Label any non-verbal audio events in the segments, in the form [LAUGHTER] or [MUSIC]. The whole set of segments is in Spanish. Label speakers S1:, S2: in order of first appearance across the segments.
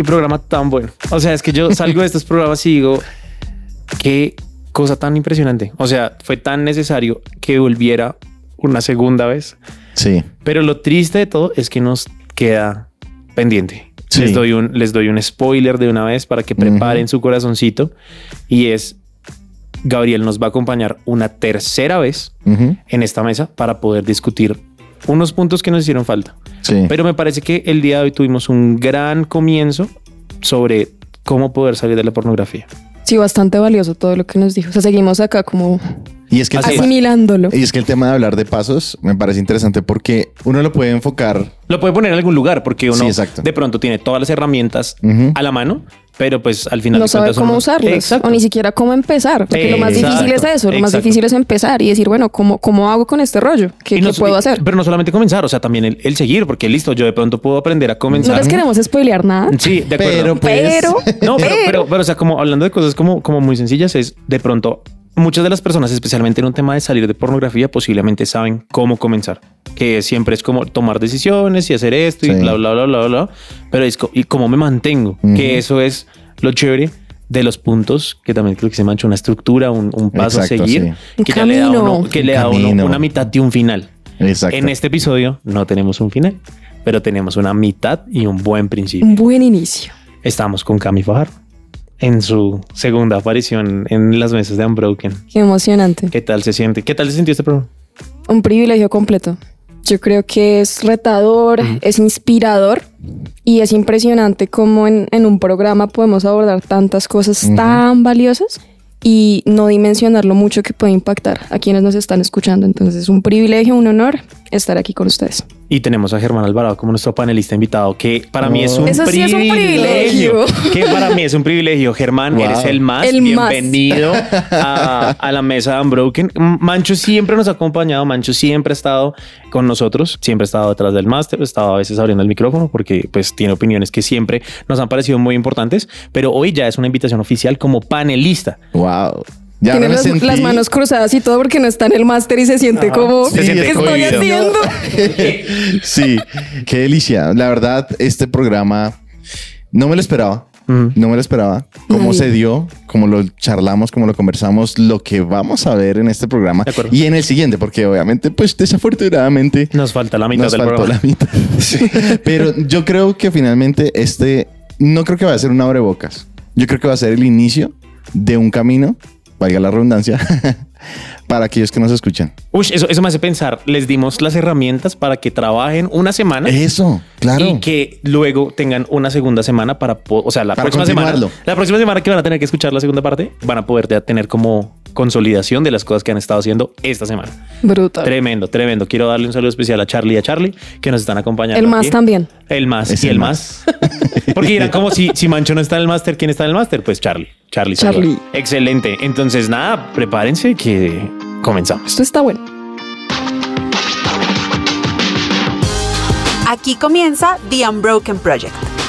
S1: qué programa tan bueno. O sea, es que yo salgo de estos programas y digo, qué cosa tan impresionante. O sea, fue tan necesario que volviera una segunda vez.
S2: Sí.
S1: Pero lo triste de todo es que nos queda pendiente.
S2: Sí.
S1: Les, doy un, les doy un spoiler de una vez para que preparen su corazoncito y es Gabriel nos va a acompañar una tercera vez en esta mesa para poder discutir unos puntos que nos hicieron falta.
S2: Sí.
S1: Pero me parece que el día de hoy tuvimos un gran comienzo sobre cómo poder salir de la pornografía.
S3: Sí, bastante valioso todo lo que nos dijo. O sea, seguimos acá como
S2: y es que
S3: asimilándolo.
S2: y es que el tema de hablar de pasos me parece interesante porque uno lo puede enfocar.
S1: Lo puede poner en algún lugar porque uno
S2: Sí,
S1: de pronto tiene todas las herramientas
S2: Ujú.
S1: a la mano, pero pues al final
S3: no sabe cómo usarlos
S1: Exacto.
S3: o ni siquiera cómo empezar. Porque lo más difícil es eso, lo más difícil es empezar y decir, bueno, ¿cómo, cómo hago con este rollo? ¿Qué,
S1: no-
S3: qué puedo
S1: y-
S3: hacer?
S1: Pero no solamente comenzar, o sea, también el, el seguir, porque listo, yo de pronto puedo aprender a
S3: No
S1: comenzar.
S3: les queremos spoilear nada.
S1: Sí, de acuerdo.
S2: Pero, pues,
S3: Pero,
S1: No, pero,
S3: pero-
S1: pero, pero, o sea, como hablando de cosas como, como muy sencillas, es de pronto muchas de las personas, especialmente en un tema de salir de pornografía, posiblemente saben cómo comenzar, que siempre es como tomar decisiones y hacer esto y
S2: Sí.
S1: bla, bla, bla, bla, bla. Pero es y cómo me mantengo,
S2: Ujú.
S1: que eso es lo chévere de los puntos, que también creo que se mancha una estructura, un, un paso
S2: Exacto,
S1: a seguir,
S3: sí.
S1: que ya le da, uno, que
S2: Un
S1: le da a uno una mitad y un final.
S2: Exacto.
S1: En este episodio no tenemos un final, pero tenemos una mitad y un buen principio.
S3: Un buen inicio.
S1: Estamos con Cami Fajardo en su segunda aparición en las mesas de Unbroken.
S3: Qué emocionante.
S1: ¿Qué tal se siente? ¿Qué tal se sintió este programa?
S3: Un privilegio completo. Yo creo que es retador, es inspirador y es impresionante cómo en, en un programa podemos abordar tantas cosas tan valiosas y no dimensionar lo mucho que puede impactar a quienes nos están escuchando. Entonces es un privilegio, un honor estar aquí con ustedes.
S1: Y tenemos a Germán Alvarado como nuestro panelista invitado, que para mí es un
S3: Eso sí es un
S1: privilegio. Que para mí es un privilegio. Germán,
S2: Wow.
S1: eres el más
S3: El más.
S1: bienvenido [LAUGHS] a, a la mesa de Unbroken. Mancho siempre nos ha acompañado. Mancho siempre ha estado con nosotros. Siempre ha estado detrás del máster. Ha estado a veces abriendo el micrófono porque pues tiene opiniones que siempre nos han parecido muy importantes. Pero hoy ya es una invitación oficial como panelista.
S2: Wow. Ya
S3: Tiene las,
S2: sentí-
S3: las manos cruzadas y todo porque no está en el máster y se siente
S1: Ajá.
S3: como,
S1: Se
S3: ¿qué estoy
S1: cohibido.
S3: haciendo? [LAUGHS]
S2: sí, qué delicia. La verdad, este programa no me lo esperaba. No me lo esperaba. Cómo
S3: Nadie.
S2: se dio, cómo lo charlamos, cómo lo conversamos, lo que vamos a ver en este programa y en el siguiente, porque obviamente, pues desafortunadamente
S1: Nos falta la mitad
S2: nos
S1: del
S2: faltó
S1: programa.
S2: la mitad. [LAUGHS] [LAUGHS] Pero yo creo que finalmente este no creo que va a ser un abrebocas. Yo creo que va a ser el inicio de un camino, valga la redundancia, [LAUGHS] para aquellos que nos escuchan.
S1: Uy, eso, eso me hace pensar. Les dimos las herramientas para que trabajen una semana.
S2: Eso, claro.
S1: Y que luego tengan una segunda semana para, o sea, la
S2: Para
S1: próxima semana, la próxima semana que van a tener que escuchar la segunda parte, van a poder ya tener como consolidación de las cosas que han estado haciendo esta semana.
S3: Brutal.
S1: Tremendo, tremendo. Quiero darle un saludo especial a Charlie y a Charlie que nos están acompañando.
S3: El más
S1: aquí.
S3: también.
S1: El más
S2: Es
S1: y
S2: el
S1: el más. [LAUGHS] Porque dirán como si, si Mancho no está en el máster, ¿quién está en el máster? Pues Charlie. Charlie.
S3: Charlie.
S1: Excelente. Entonces nada, prepárense que comenzamos.
S3: Esto está bueno.
S4: Aquí comienza The Unbroken Project.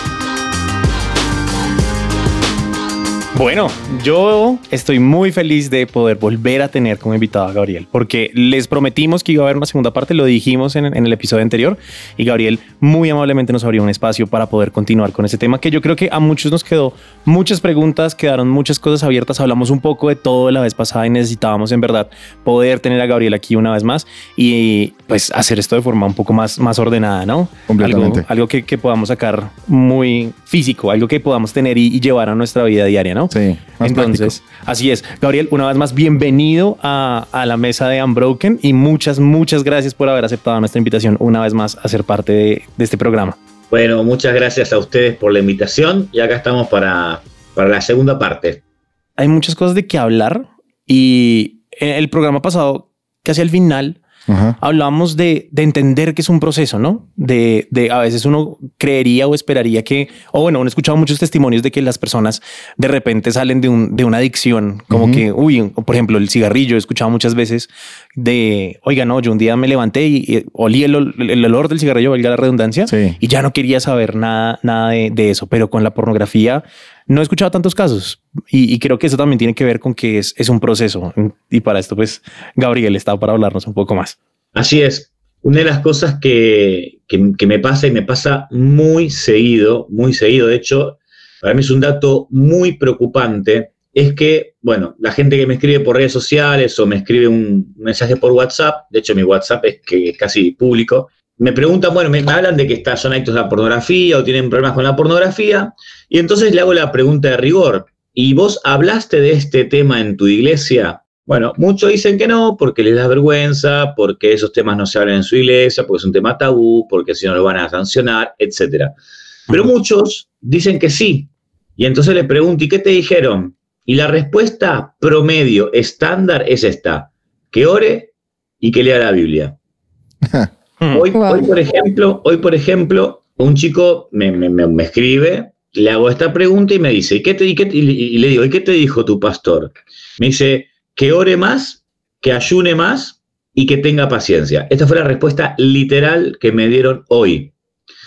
S1: Bueno, yo estoy muy feliz de poder volver a tener como invitado a Gabriel, porque les prometimos que iba a haber una segunda parte, lo dijimos en, en el episodio anterior, y Gabriel muy amablemente nos abrió un espacio para poder continuar con ese tema, que yo creo que a muchos nos quedó muchas preguntas, quedaron muchas cosas abiertas, hablamos un poco de todo la vez pasada y necesitábamos en verdad poder tener a Gabriel aquí una vez más y pues hacer esto de forma un poco más, más ordenada, ¿no?
S2: Completamente.
S1: Algo, algo que, que podamos sacar muy físico, algo que podamos tener y, y llevar a nuestra vida diaria, ¿no?
S2: Sí, más
S1: Entonces, así es. Gabriel, una vez más, bienvenido a, a la mesa de Unbroken y muchas, muchas gracias por haber aceptado nuestra invitación una vez más a ser parte de, de este programa.
S5: Bueno, muchas gracias a ustedes por la invitación y acá estamos para, para la segunda parte.
S1: Hay muchas cosas de qué hablar y en el programa pasado, casi al final,
S2: Ajá.
S1: hablábamos de, de entender que es un proceso, ¿no? De, de a veces uno creería o esperaría que, o bueno, uno ha escuchado muchos testimonios de que las personas de repente salen de, un, de una adicción, como que, uy, por ejemplo, el cigarrillo, he escuchado muchas veces de, oiga, no, yo un día me levanté y, y olí el, ol- el olor del cigarrillo, valga la redundancia,
S2: Sí.
S1: y ya no quería saber nada, nada de, de eso, pero con la pornografía no he escuchado tantos casos y, creo que eso también tiene que ver con que es, un proceso y para esto pues Gabriel está para hablarnos un poco más.
S5: Así es, una de las cosas que, que- que me pasa y me pasa muy seguido, muy seguido, de hecho, para mí es un dato muy preocupante, es que, bueno, la gente que me escribe por redes sociales o me escribe un mensaje por WhatsApp, de hecho mi WhatsApp es que es casi público, me preguntan, bueno, me, hablan de que está, son adictos a la pornografía o tienen problemas con la pornografía, y entonces le hago la pregunta de rigor, ¿y vos hablaste de este tema en tu iglesia? Bueno, muchos dicen que no, porque les da vergüenza, porque esos temas no se hablan en su iglesia, porque es un tema tabú, porque si no lo van a sancionar, etc. Pero muchos dicen que sí. Y entonces le pregunto, ¿y qué te dijeron? Y la respuesta promedio, estándar, es esta, que ore y que lea la Biblia. [LAUGHS] hoy, hoy, por ejemplo, hoy, por ejemplo, un chico me, me, escribe, le hago esta pregunta y me dice, ¿y, qué te, y, qué, y le digo, ¿y qué te dijo tu pastor? Me dice, que ore más, que ayune más y que tenga paciencia. Esta fue la respuesta literal que me dieron hoy.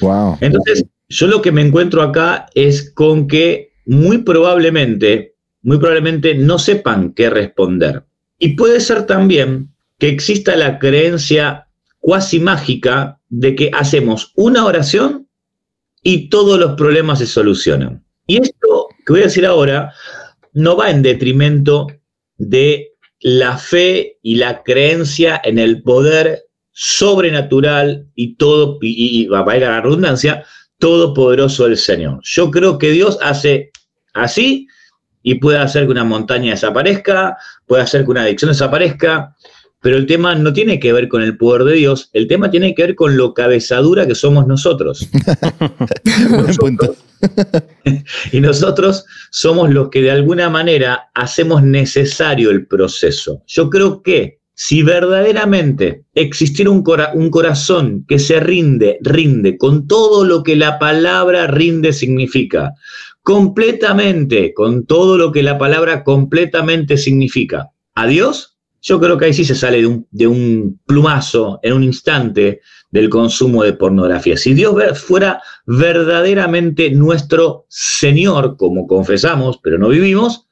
S2: Wow.
S5: Entonces, yo lo que me encuentro acá es con que muy probablemente, muy probablemente no sepan qué responder. Y puede ser también que exista la creencia cuasi mágica de que hacemos una oración y todos los problemas se solucionan. Y esto que voy a decir ahora no va en detrimento de la fe y la creencia en el poder sobrenatural y todo, y, va a ir a la redundancia, todopoderoso del Señor. Yo creo que Dios hace así y puede hacer que una montaña desaparezca, puede hacer que una adicción desaparezca, pero el tema no tiene que ver con el poder de Dios, el tema tiene que ver con lo cabezadura que somos nosotros. [LAUGHS] [LAUGHS] y nosotros somos los que de alguna manera hacemos necesario el proceso. Yo creo que si verdaderamente existiera un, un, corazón que se rinde, rinde con todo lo que la palabra rinde significa, completamente, con todo lo que la palabra completamente significa, a Dios, yo creo que ahí sí se sale de un, de un plumazo, en un instante, del consumo de pornografía. Si Dios fuera verdaderamente nuestro Señor, como confesamos, pero no vivimos,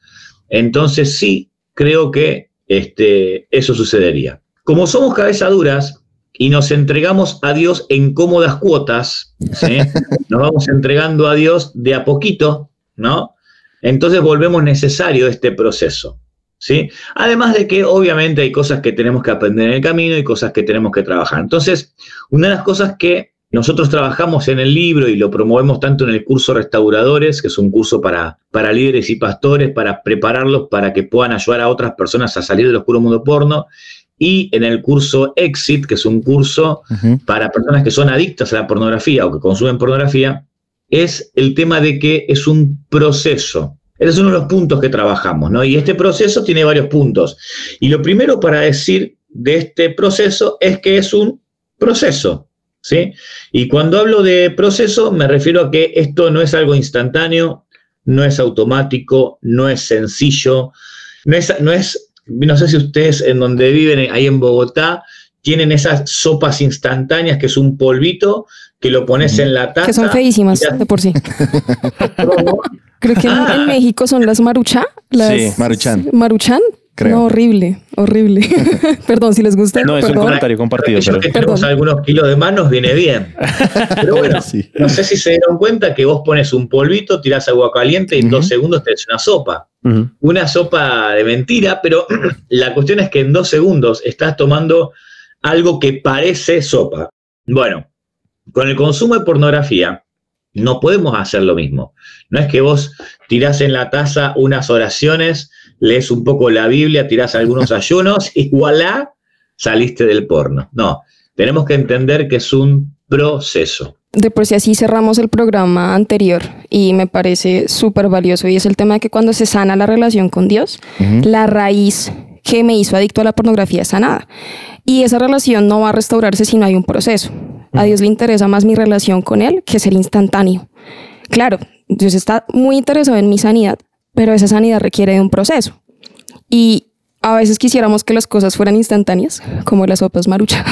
S5: entonces sí creo que este, eso sucedería. Como somos cabezaduras y nos entregamos a Dios en cómodas cuotas, [LAUGHS] nos vamos entregando a Dios de a poquito, ¿no? Entonces volvemos necesario este proceso. ¿Sí? Además de que obviamente hay cosas que tenemos que aprender en el camino y cosas que tenemos que trabajar. Entonces, una de las cosas que nosotros trabajamos en el libro y lo promovemos tanto en el curso Restauradores, que es un curso para, para líderes y pastores, para prepararlos para que puedan ayudar a otras personas a salir del oscuro mundo porno, y en el curso Exit, que es un curso para personas que son adictas a la pornografía o que consumen pornografía, es el tema de que es un proceso. Ese es uno de los puntos que trabajamos, ¿no? Y este proceso tiene varios puntos. Y lo primero para decir de este proceso es que es un proceso, ¿sí? Y cuando hablo de proceso me refiero a que esto no es algo instantáneo, no es automático, no es sencillo, no es, no es, no sé si ustedes en donde viven, ahí en Bogotá, tienen esas sopas instantáneas que es un polvito que lo pones en la taza.
S3: Que son feísimas de por sí. [LAUGHS] Creo que en, ah. México son las maruchá. Las
S2: sí, maruchan.
S3: Maruchan. Creo. No, horrible, horrible. [LAUGHS] Perdón, si les gusta.
S1: No,
S3: es
S1: un comentario compartido.
S5: Pero... Que tenemos algunos kilos de manos viene bien. Pero bueno, no sé si se dieron cuenta que vos pones un polvito, tirás agua caliente y en dos segundos tenés una sopa. Una sopa de mentira, pero [CLEARS THROAT] la cuestión es que en dos segundos estás tomando algo que parece sopa. Bueno, con el consumo de pornografía, no podemos hacer lo mismo. No es que vos tirás en la taza unas oraciones, lees un poco la Biblia, tirás algunos [LAUGHS] ayunos y voilà, saliste del porno. No, tenemos que entender que es un proceso.
S3: De por sí así cerramos el programa anterior y me parece súper valioso y es el tema de que cuando se sana la relación con Dios, la raíz que me hizo adicto a la pornografía es sanada. Y esa relación no va a restaurarse si no hay un proceso. A Dios le interesa más mi relación con Él que ser instantáneo. Claro, Dios está muy interesado en mi sanidad, pero esa sanidad requiere de un proceso. Y a veces quisiéramos que las cosas fueran instantáneas, como las sopas marucha,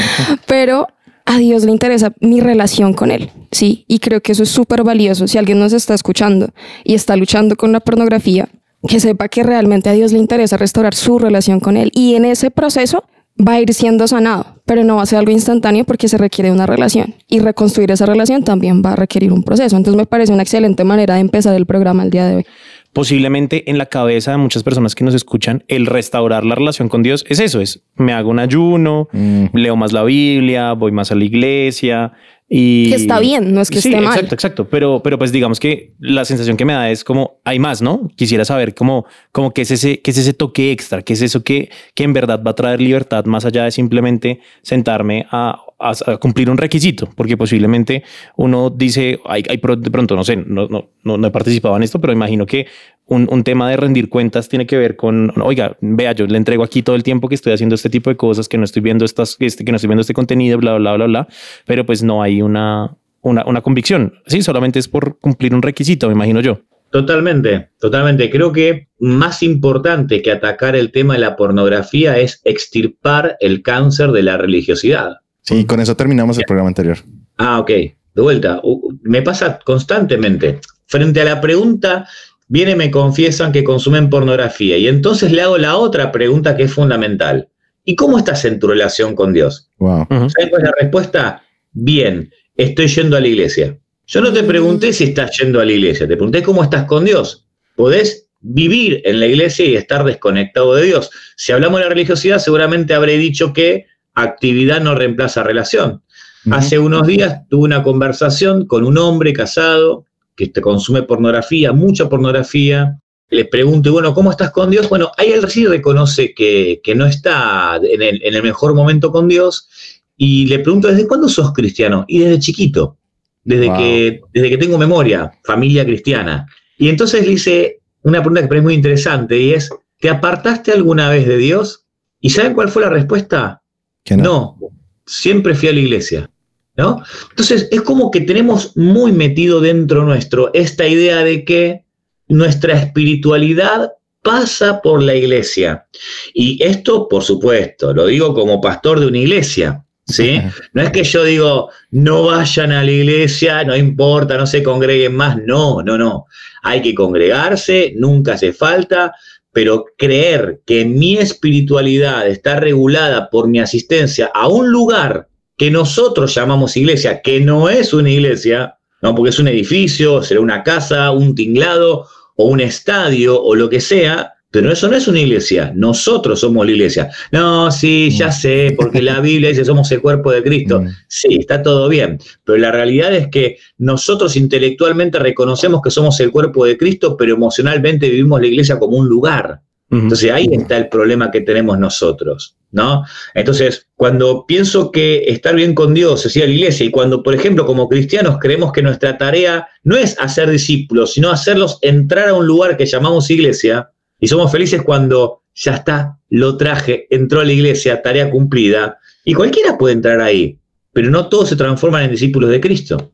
S3: [LAUGHS] pero a Dios le interesa mi relación con Él, ¿sí? Y creo que eso es súper valioso. Si alguien nos está escuchando y está luchando con la pornografía, que sepa que realmente a Dios le interesa restaurar su relación con Él. Y en ese proceso va a ir siendo sanado, pero no va a ser algo instantáneo porque se requiere una relación y reconstruir esa relación también va a requerir un proceso. Entonces me parece una excelente manera de empezar el programa el día de hoy.
S1: Posiblemente en la cabeza de muchas personas que nos escuchan, el restaurar la relación con Dios es eso, es me hago un ayuno,
S2: Mm.
S1: leo más la Biblia, voy más a la iglesia, y
S3: Que está bien, no es que
S1: sí,
S3: esté mal.
S1: Exacto, exacto. Pero, pero pues digamos que la sensación que me da es como hay más, ¿no? Quisiera saber cómo, cómo qué es ese, qué es ese toque extra, qué es eso que, que en verdad va a traer libertad más allá de simplemente sentarme a, a- cumplir un requisito, porque posiblemente uno dice, hay, hay de pronto, no sé, no, no, no, no he participado en esto, pero imagino que un, un tema de rendir cuentas tiene que ver con, oiga, vea, yo le entrego aquí todo el tiempo que estoy haciendo este tipo de cosas, que no estoy viendo estas, este, que no estoy viendo este contenido, bla, bla, bla, bla, pero pues no hay una, una, una convicción. Sí, solamente es por cumplir un requisito, me imagino yo.
S5: Totalmente, totalmente. Creo que más importante que atacar el tema de la pornografía es extirpar el cáncer de la religiosidad.
S2: Sí, con eso terminamos el programa anterior.
S5: Ah, ok. De vuelta. Me pasa constantemente. Frente a la pregunta, viene y me confiesan que consumen pornografía. Y entonces le hago la otra pregunta que es fundamental. ¿Y cómo estás en tu relación con Dios?
S2: Wow.
S5: ¿Sabes cuál es la respuesta? Bien, estoy yendo a la iglesia. Yo no te pregunté si estás yendo a la iglesia, te pregunté cómo estás con Dios. Podés vivir en la iglesia y estar desconectado de Dios. Si hablamos de la religiosidad, seguramente habré dicho que actividad no reemplaza relación. Hace unos días tuve una conversación con un hombre casado que te consume pornografía, mucha pornografía. Le pregunto, y bueno, ¿cómo estás con Dios? Bueno, ahí él sí reconoce que, que no está en el, en el mejor momento con Dios. Y le pregunto, ¿desde cuándo sos cristiano? Y desde chiquito, desde,
S2: Wow.
S5: que, desde que tengo memoria, familia cristiana. Y entonces le hice una pregunta que es muy interesante y es, ¿te apartaste alguna vez de Dios? ¿Y saben cuál fue la respuesta?
S2: Que
S5: No, siempre fui a la iglesia. ¿no? Entonces, es como que tenemos muy metido dentro nuestro esta idea de que nuestra espiritualidad pasa por la iglesia. Y esto, por supuesto, lo digo como pastor de una iglesia. ¿Sí? No es que yo digo, no vayan a la iglesia, no importa, no se congreguen más. No, no, no. Hay que congregarse, nunca hace falta, pero creer que mi espiritualidad está regulada por mi asistencia a un lugar que nosotros llamamos iglesia, que no es una iglesia, no, porque es un edificio, será una casa, un tinglado o un estadio o lo que sea, pero eso no es una iglesia, nosotros somos la iglesia. No, sí, ya sé, porque la Biblia dice somos el cuerpo de Cristo.
S2: Mm.
S5: Sí, está todo bien, pero la realidad es que nosotros intelectualmente reconocemos que somos el cuerpo de Cristo, pero emocionalmente vivimos la iglesia como un lugar. Entonces ahí está el problema que tenemos nosotros, ¿no? Entonces, cuando pienso que estar bien con Dios es ir a la iglesia y cuando, por ejemplo, como cristianos creemos que nuestra tarea no es hacer discípulos, sino hacerlos entrar a un lugar que llamamos iglesia y somos felices cuando ya está, lo traje, entró a la iglesia, tarea cumplida y cualquiera puede entrar ahí, pero no todos se transforman en discípulos de Cristo.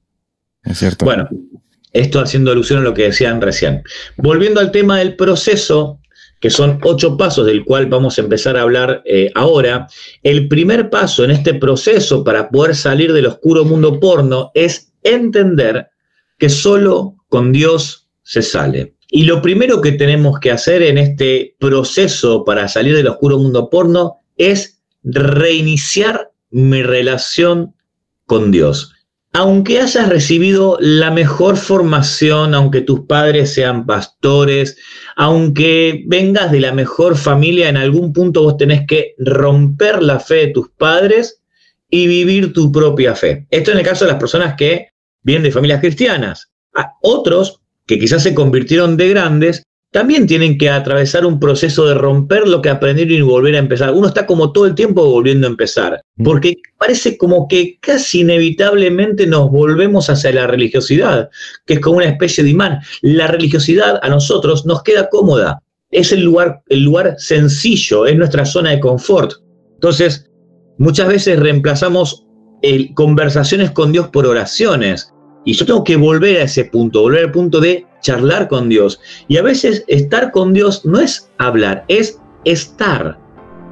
S2: Es cierto.
S5: Bueno, esto haciendo alusión a lo que decían recién. Volviendo al tema del proceso, que son ocho pasos del cual vamos a empezar a hablar eh, ahora, el primer paso en este proceso para poder salir del oscuro mundo porno es entender que solo con Dios se sale. Y lo primero que tenemos que hacer en este proceso para salir del oscuro mundo porno es reiniciar mi relación con Dios aunque hayas recibido la mejor formación, aunque tus padres sean pastores, aunque vengas de la mejor familia, en algún punto vos tenés que romper la fe de tus padres y vivir tu propia fe. Esto en el caso de las personas que vienen de familias cristianas. A otros que quizás se convirtieron de grandes, también tienen que atravesar un proceso de romper lo que aprendieron y volver a empezar. Uno está como todo el tiempo volviendo a empezar, porque parece como que casi inevitablemente nos volvemos hacia la religiosidad, que es como una especie de imán. La religiosidad a nosotros nos queda cómoda, es el lugar, el lugar sencillo, es nuestra zona de confort. Entonces, muchas veces reemplazamos el- conversaciones con Dios por oraciones. Y yo tengo que volver a ese punto, volver al punto de charlar con Dios. Y a veces estar con Dios no es hablar, es estar.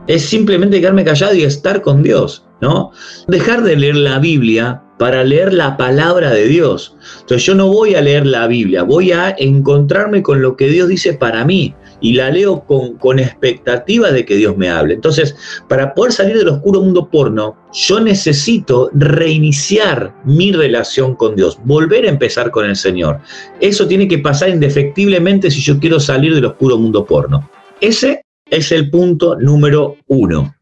S5: Es simplemente quedarme callado y estar con Dios, ¿no? Dejar de leer la Biblia para leer la palabra de Dios. Entonces yo no voy a leer la Biblia, voy a encontrarme con lo que Dios dice para mí. Y la leo con, con expectativa de que Dios me hable. Entonces, para poder salir del oscuro mundo porno, yo necesito reiniciar mi relación con Dios, volver a empezar con el Señor. Eso tiene que pasar indefectiblemente si yo quiero salir del oscuro mundo porno. Ese es el punto número uno.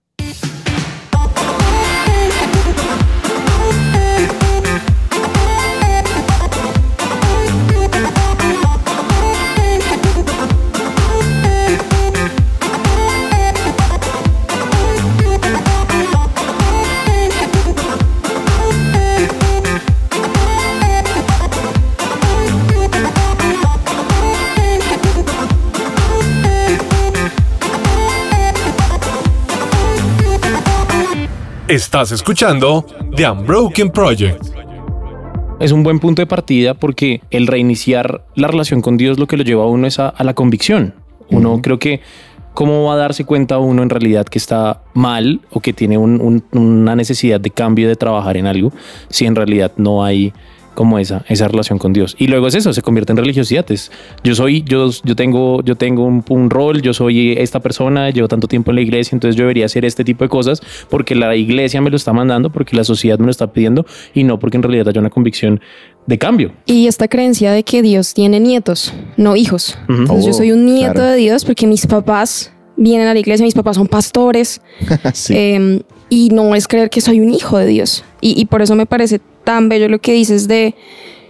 S6: Estás escuchando The Unbroken Project.
S1: Es un buen punto de partida porque el reiniciar la relación con Dios lo que lo lleva a uno es a, la convicción. Uno creo que cómo va a darse cuenta uno en realidad que está mal o que tiene una necesidad de cambio de trabajar en algo si en realidad no hay como esa, esa relación con Dios. Y luego es eso, se convierte en religiosidad. yo soy, yo, yo tengo, yo tengo un, rol, yo soy esta persona, llevo tanto tiempo en la iglesia, entonces yo debería hacer este tipo de cosas porque la iglesia me lo está mandando, porque la sociedad me lo está pidiendo y no porque en realidad haya una convicción de cambio.
S3: Y esta creencia de que Dios tiene nietos, no hijos. Entonces yo soy un nieto de Dios porque mis papás vienen a la iglesia, mis papás son pastores. [LAUGHS] Em, y no es creer que soy un hijo de Dios. Y, y por eso me parece tan bello lo que dices de,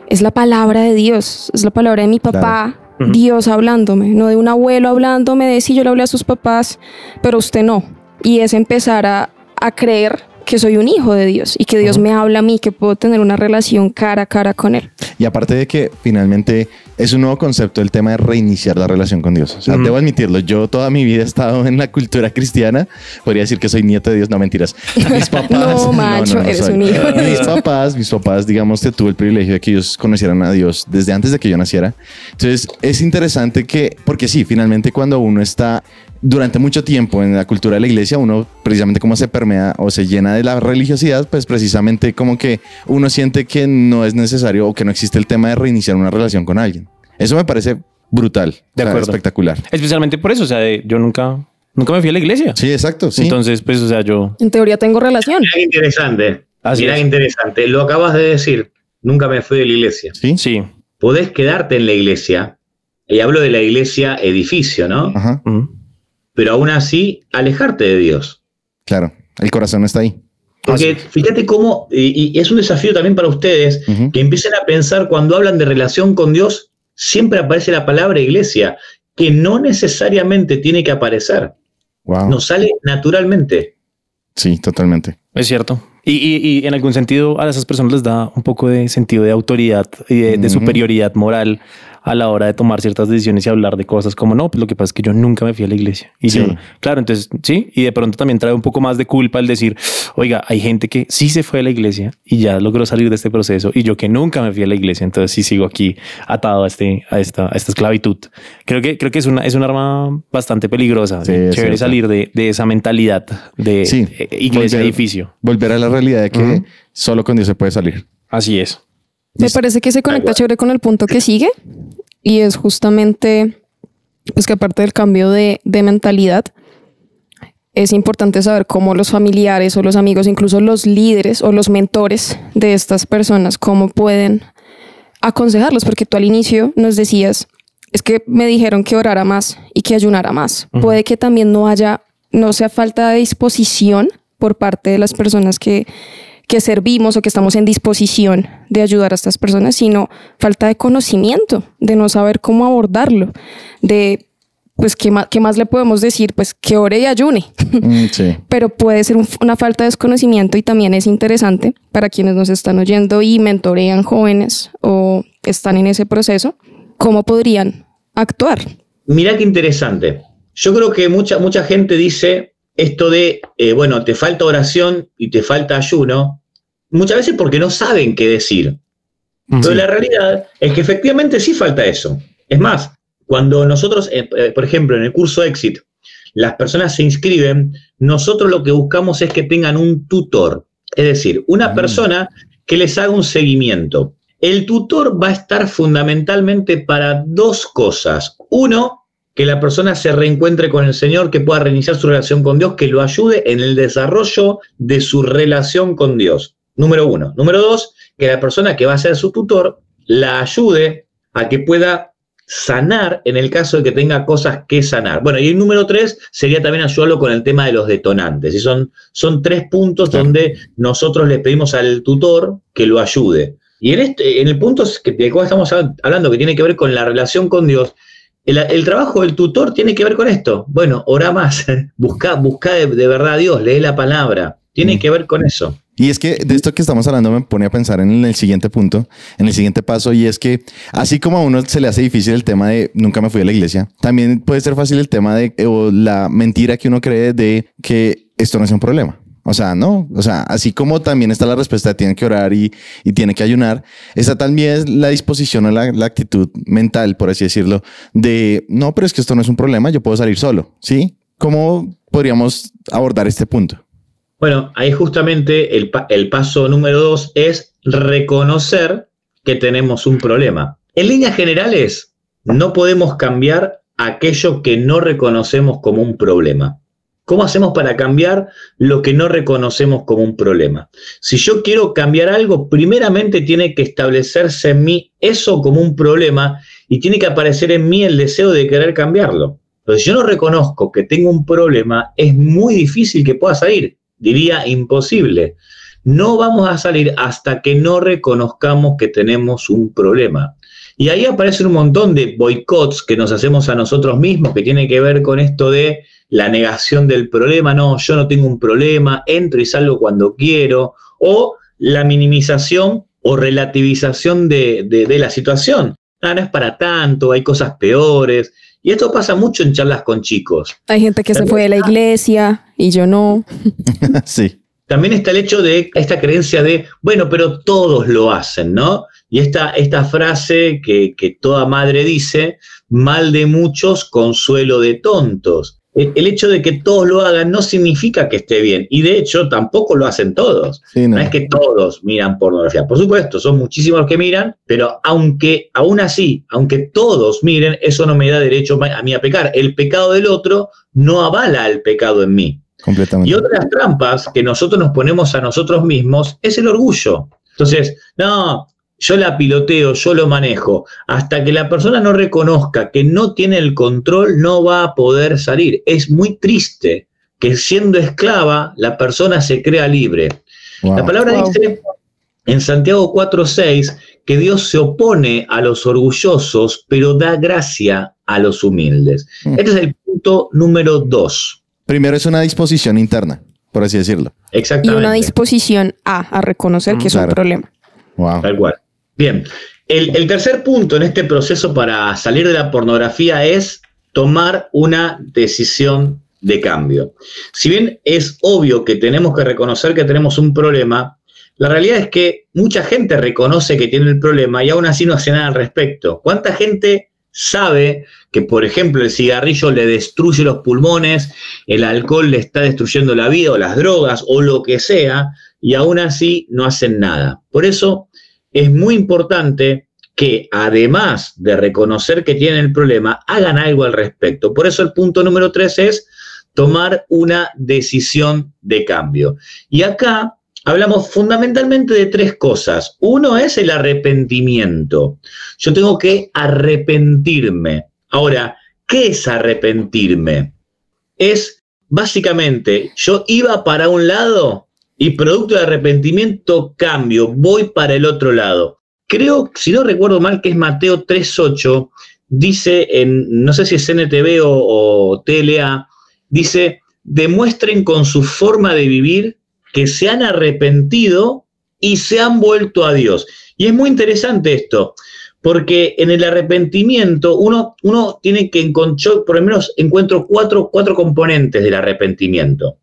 S3: es la palabra de Dios, es la palabra de mi papá, Dios hablándome, no de un abuelo hablándome de si yo le hablé a sus papás, pero usted no. Y es empezar a, a creer que soy un hijo de Dios y que Dios me habla a mí, que puedo tener una relación cara a cara con Él.
S2: Y aparte de que finalmente es un nuevo concepto el tema de reiniciar la relación con Dios. O sea, debo admitirlo, yo toda mi vida he estado en la cultura cristiana, podría decir que soy nieto de Dios, no mentiras. Mis [LAUGHS] papás...
S3: no, macho, eres un hijo.
S2: Mis papás, mis papás, digamos que tuve el privilegio de que ellos conocieran a Dios desde antes de que yo naciera. Entonces, es interesante que, porque sí, finalmente cuando uno está durante mucho tiempo en la cultura de la iglesia, uno precisamente como se permea o se llena de la religiosidad, pues precisamente como que uno siente que no es necesario o que no existe el tema de reiniciar una relación con alguien. Eso me parece brutal, de acuerdo. espectacular.
S1: Especialmente por eso, o sea, yo nunca, nunca me fui a la iglesia.
S2: Sí, exacto. Sí.
S1: Entonces, pues, o sea, yo...
S3: En teoría tengo relación.
S5: Mira interesante. Así Mira interesante. Lo acabas de decir. Nunca me fui de la iglesia.
S1: Sí. Sí.
S5: Podés quedarte en la iglesia. Y hablo de la iglesia edificio, ¿no? Ajá pero aún así alejarte de Dios.
S2: Claro, el corazón está ahí.
S5: Porque fíjate cómo, y, es un desafío también para ustedes, que empiecen a pensar cuando hablan de relación con Dios, siempre aparece la palabra iglesia, que no necesariamente tiene que aparecer. Wow. Nos sale naturalmente.
S2: Sí, totalmente.
S1: Es cierto. Y, en algún sentido a esas personas les da un poco de sentido de autoridad y de superioridad moral a la hora de tomar ciertas decisiones y hablar de cosas como no, pues lo que pasa es que yo nunca me fui a la iglesia. Y yo, claro, entonces sí, y de pronto también trae un poco más de culpa el decir, oiga, hay gente que sí se fue a la iglesia y ya logró salir de este proceso y yo que nunca me fui a la iglesia, entonces sí sigo aquí atado a, este, a, esta, a esta esclavitud. Creo que, creo que es, una, es un arma bastante peligrosa. chévere salir de, de, esa mentalidad de eh, iglesia-edificio.
S2: Volver a la realidad de que solo con Dios se puede salir.
S1: Así es.
S3: Me parece que se conecta chévere con el punto que sigue y es justamente, pues que aparte del cambio de, de mentalidad, es importante saber cómo los familiares o los amigos, incluso los líderes o los mentores de estas personas, cómo pueden aconsejarlos, porque tú al inicio nos decías, es que me dijeron que orara más y que ayunara más. Puede que también no haya, no sea falta de disposición por parte de las personas que que servimos o que estamos en disposición de ayudar a estas personas, sino falta de conocimiento, de no saber cómo abordarlo, de pues qué más, qué más le podemos decir, pues que ore y ayune. Mm, [LAUGHS] Pero puede ser una falta de desconocimiento y también es interesante para quienes nos están oyendo y mentorean jóvenes o están en ese proceso, cómo podrían actuar.
S5: Mira qué interesante. Yo creo que mucha, mucha gente dice, esto de, eh, bueno, te falta oración y te falta ayuno, muchas veces porque no saben qué decir. Pero la realidad es que efectivamente sí falta eso. Es más, cuando nosotros, eh, eh, por ejemplo, en el curso Exit, las personas se inscriben, nosotros lo que buscamos es que tengan un tutor, es decir, una mm. persona que les haga un seguimiento. El tutor va a estar fundamentalmente para dos cosas. Uno, que la persona se reencuentre con el Señor, que pueda reiniciar su relación con Dios, que lo ayude en el desarrollo de su relación con Dios. Número uno. Número dos, que la persona que va a ser su tutor la ayude a que pueda sanar en el caso de que tenga cosas que sanar. Bueno, y el número tres sería también ayudarlo con el tema de los detonantes. Y son, son tres puntos donde nosotros le pedimos al tutor que lo ayude. Y en, este, en el punto que, de cual estamos hablando, que tiene que ver con la relación con Dios, el, trabajo del tutor tiene que ver con esto. Bueno, ora más, [LAUGHS] busca, busca de, verdad a Dios, lee la palabra. Tiene mm. que ver con eso.
S2: Y es que de esto que estamos hablando me pone a pensar en el siguiente punto, en el siguiente paso, y es que así como a uno se le hace difícil el tema de nunca me fui a la iglesia, también puede ser fácil el tema de o la mentira que uno cree de que esto no es un problema. O sea, no, o sea, así como también está la respuesta de tiene que orar y, y tiene que ayunar, está también la disposición o la, la, actitud mental, por así decirlo, de no, pero es que esto no es un problema, yo puedo salir solo, ¿sí? ¿Cómo podríamos abordar este punto?
S5: Bueno, ahí justamente el, el paso número dos es reconocer que tenemos un problema. En líneas generales, no podemos cambiar aquello que no reconocemos como un problema. ¿Cómo hacemos para cambiar lo que no reconocemos como un problema? Si yo quiero cambiar algo, primeramente tiene que establecerse en mí eso como un problema y tiene que aparecer en mí el deseo de querer cambiarlo. Pero si yo no reconozco que tengo un problema, es muy difícil que pueda salir. Diría imposible. No vamos a salir hasta que no reconozcamos que tenemos un problema. Y ahí aparecen un montón de boicots que nos hacemos a nosotros mismos, que tiene que ver con esto de la negación del problema, no, yo no tengo un problema, entro y salgo cuando quiero, o la minimización o relativización de, la situación. Ah, no es para tanto, hay cosas peores. Y esto pasa mucho en charlas con chicos.
S3: Hay gente que se fue de la iglesia y yo no. [LAUGHS]
S2: sí.
S5: También está el hecho de esta creencia de, bueno, pero todos lo hacen, ¿no? Y esta, esta frase que, que toda madre dice, mal de muchos, consuelo de tontos el hecho de que todos lo hagan no significa que esté bien. Y de hecho, tampoco lo hacen todos. no. es que todos miran pornografía. Por supuesto, son muchísimos los que miran, pero aunque, aún así, aunque todos miren, eso no me da derecho a mí a pecar. El pecado del otro no avala el pecado en mí.
S2: Completamente.
S5: Y otra de las trampas que nosotros nos ponemos a nosotros mismos es el orgullo. Entonces, no, yo la piloteo, yo lo manejo. Hasta que la persona no reconozca que no tiene el control, no va a poder salir. Es muy triste que siendo esclava, la persona se crea libre. La palabra dice en Santiago 4:6 que Dios se opone a los orgullosos, pero da gracia a los humildes. Mm. Este es el punto número dos.
S2: Primero es una disposición interna, por así decirlo.
S5: Exactamente.
S3: Y una disposición a, a reconocer que es un problema.
S2: Wow.
S5: Tal cual. Bien, el, tercer punto en este proceso para salir de la pornografía es tomar una decisión de cambio. Si bien es obvio que tenemos que reconocer que tenemos un problema, la realidad es que mucha gente reconoce que tiene el problema y aún así no hace nada al respecto. ¿Cuánta gente sabe que, por ejemplo, el cigarrillo le destruye los pulmones, el alcohol le está destruyendo la vida o las drogas o lo que sea, y aún así no hacen nada? Por eso es muy importante que además de reconocer que tienen el problema, hagan algo al respecto. Por eso el punto número tres es tomar una decisión de cambio. Y acá hablamos fundamentalmente de tres cosas. Uno es el arrepentimiento. Yo tengo que arrepentirme. Ahora, ¿qué es arrepentirme? Es básicamente, yo iba para un lado y producto de arrepentimiento cambio, voy para el otro lado. Creo, si no recuerdo mal, que es Mateo 3.8, dice en, no sé si es NTV o, o TLA, dice, demuestren con su forma de vivir que se han arrepentido y se han vuelto a Dios. Y es muy interesante esto, porque en el arrepentimiento uno, uno tiene que encontrar, por lo menos encuentro cuatro, cuatro componentes del arrepentimiento.